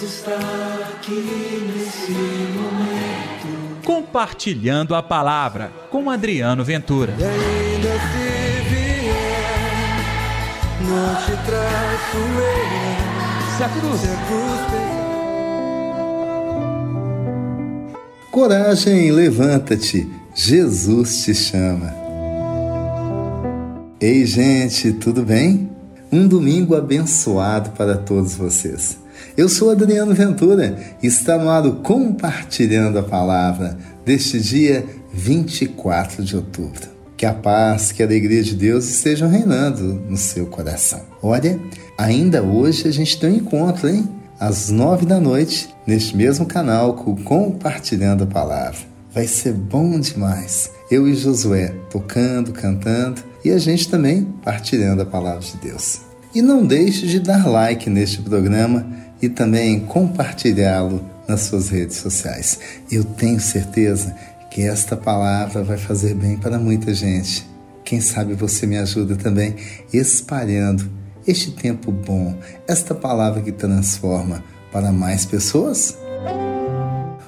Deus está aqui nesse momento. Compartilhando a palavra com Adriano Ventura. E ainda se vier, não te. Se a cruz. Se a cruz pesar. Coragem, levanta-te, Jesus te chama. Ei, gente, tudo bem? Um domingo abençoado para todos vocês. Eu sou Adriano Ventura e está no ar Compartilhando a Palavra deste dia 24 de outubro. Que a paz, que a alegria de Deus estejam reinando no seu coração. Olha, ainda hoje a gente tem um encontro, hein? Às nove da noite, neste mesmo canal, com Compartilhando a Palavra. Vai ser bom demais. Eu e Josué tocando, cantando e a gente também partilhando a palavra de Deus. E não deixe de dar like neste programa e também compartilhá-lo nas suas redes sociais. Eu tenho certeza que esta palavra vai fazer bem para muita gente. Quem sabe você me ajuda também espalhando este tempo bom, esta palavra que transforma para mais pessoas?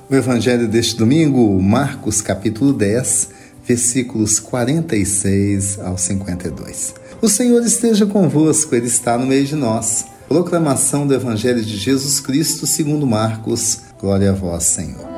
O evangelho deste domingo, Marcos capítulo 10, versículos 46 ao 52. O Senhor esteja convosco, Ele está no meio de nós. Proclamação do Evangelho de Jesus Cristo segundo Marcos. Glória a vós, Senhor.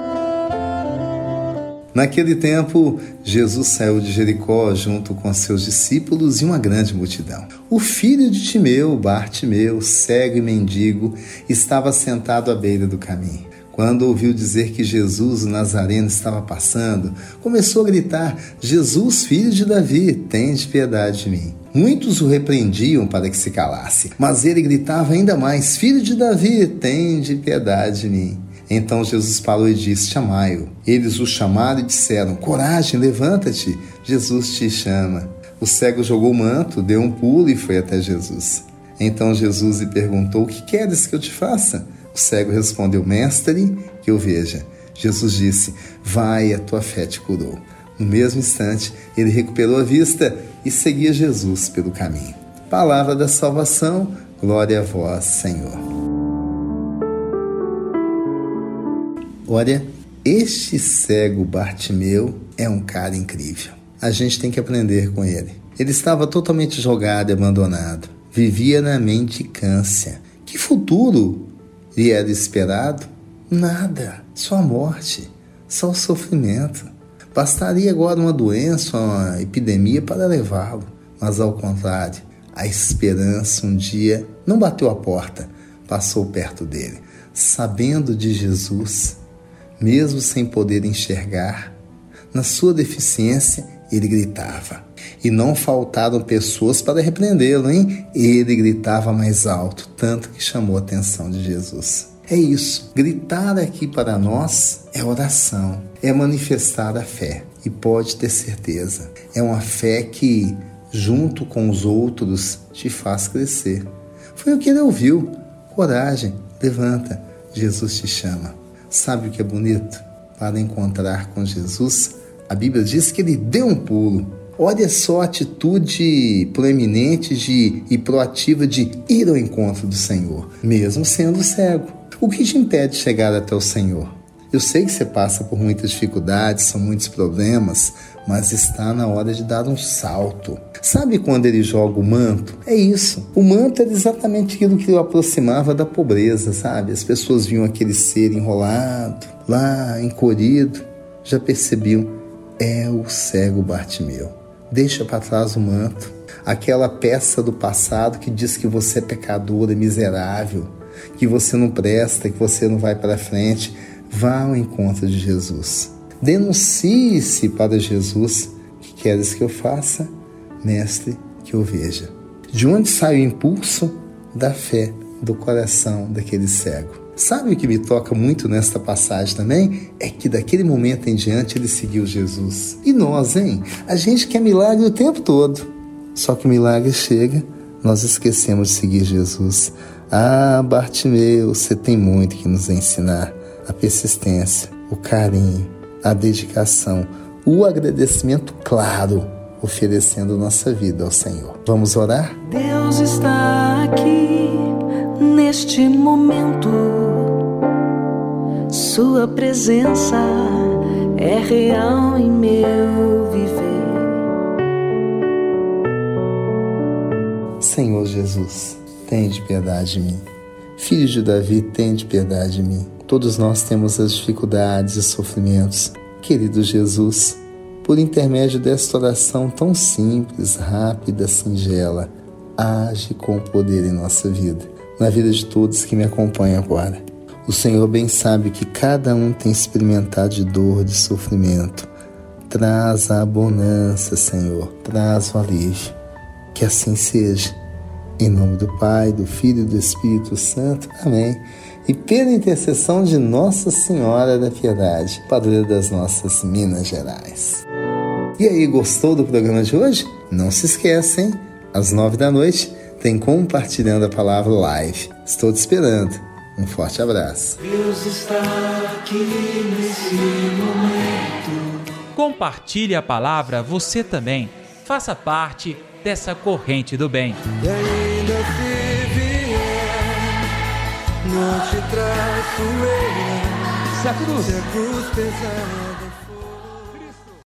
Naquele tempo, Jesus saiu de Jericó junto com seus discípulos e uma grande multidão. O filho de Timeu, Bartimeu, cego e mendigo, estava sentado à beira do caminho. Quando ouviu dizer que Jesus o Nazareno estava passando, começou a gritar: Jesus, filho de Davi, tende piedade de mim. Muitos o repreendiam para que se calasse, mas ele gritava ainda mais: Filho de Davi, tende piedade de mim. Então Jesus parou e disse: Chamai-o. Eles o chamaram e disseram: Coragem, levanta-te, Jesus te chama. O cego jogou o manto, deu um pulo e foi até Jesus. Então Jesus lhe perguntou: O que queres que eu te faça? O cego respondeu: Mestre, que eu veja. Jesus disse: Vai, a tua fé te curou. No mesmo instante, ele recuperou a vista e seguia Jesus pelo caminho. Palavra da salvação, glória a vós, Senhor. Olha, este cego Bartimeu é um cara incrível. A gente tem que aprender com ele. Ele estava totalmente jogado e abandonado. Vivia na mendicância. Que futuro lhe era esperado? Nada, só a morte, só o sofrimento. Bastaria agora uma doença, uma epidemia para levá-lo, mas ao contrário, a esperança um dia não bateu a porta, passou perto dele. Sabendo de Jesus, mesmo sem poder enxergar, na sua deficiência, ele gritava. E não faltaram pessoas para repreendê-lo, hein? Ele gritava mais alto, tanto que chamou a atenção de Jesus. É isso. Gritar aqui para nós é oração, é manifestar a fé. E pode ter certeza, é uma fé que, junto com os outros, te faz crescer. Foi o que ele ouviu. Coragem, levanta, Jesus te chama. Sabe o que é bonito? Para encontrar com Jesus, a Bíblia diz que ele deu um pulo. Olha só a atitude proeminente de, e proativa de ir ao encontro do Senhor, mesmo sendo cego. O que te impede de chegar até o Senhor? Eu sei que você passa por muitas dificuldades, são muitos problemas, mas está na hora de dar um salto. Sabe quando ele joga o manto? É isso. O manto era exatamente aquilo que o aproximava da pobreza, sabe? As pessoas viam aquele ser enrolado, lá, encolhido, já percebiam, é o cego Bartimeu. Deixa para trás o manto, aquela peça do passado que diz que você é pecador, é miserável, que você não presta, que você não vai para frente. Vá ao encontro de Jesus. Denuncie-se para Jesus. Que queres que eu faça? Mestre, que eu veja. De onde sai o impulso? Da fé, do coração daquele cego. Sabe o que me toca muito nesta passagem também? É que daquele momento em diante ele seguiu Jesus. E nós, hein? A gente quer milagre o tempo todo. Só que o milagre chega, nós esquecemos de seguir Jesus. Ah, Bartimeu, você tem muito que nos ensinar. A persistência, o carinho, a dedicação, o agradecimento claro, oferecendo nossa vida ao Senhor. Vamos orar? Deus está aqui neste momento Sua presença é real em meu viver. Senhor Jesus, tem de piedade de mim. Filho de Davi, tem de piedade de mim. Todos nós temos as dificuldades e sofrimentos. Querido Jesus, por intermédio desta oração tão simples, rápida, singela, age com poder em nossa vida, na vida de todos que me acompanham agora. O Senhor bem sabe que cada um tem experimentado de dor, de sofrimento. Traz a bonança, Senhor, traz o alívio. Que assim seja. Em nome do Pai, do Filho e do Espírito Santo. Amém. E pela intercessão de Nossa Senhora da Piedade, padroeira das nossas Minas Gerais. E aí, gostou do programa de hoje? Não se esqueça, hein? Às nove da noite tem Compartilhando a Palavra Live. Estou te esperando. Um forte abraço. Deus está aqui nesse momento. Compartilhe a palavra você também. Faça parte dessa corrente do bem. E ainda se vier, não te traço eu. Se a cruz Se a cruz pesada.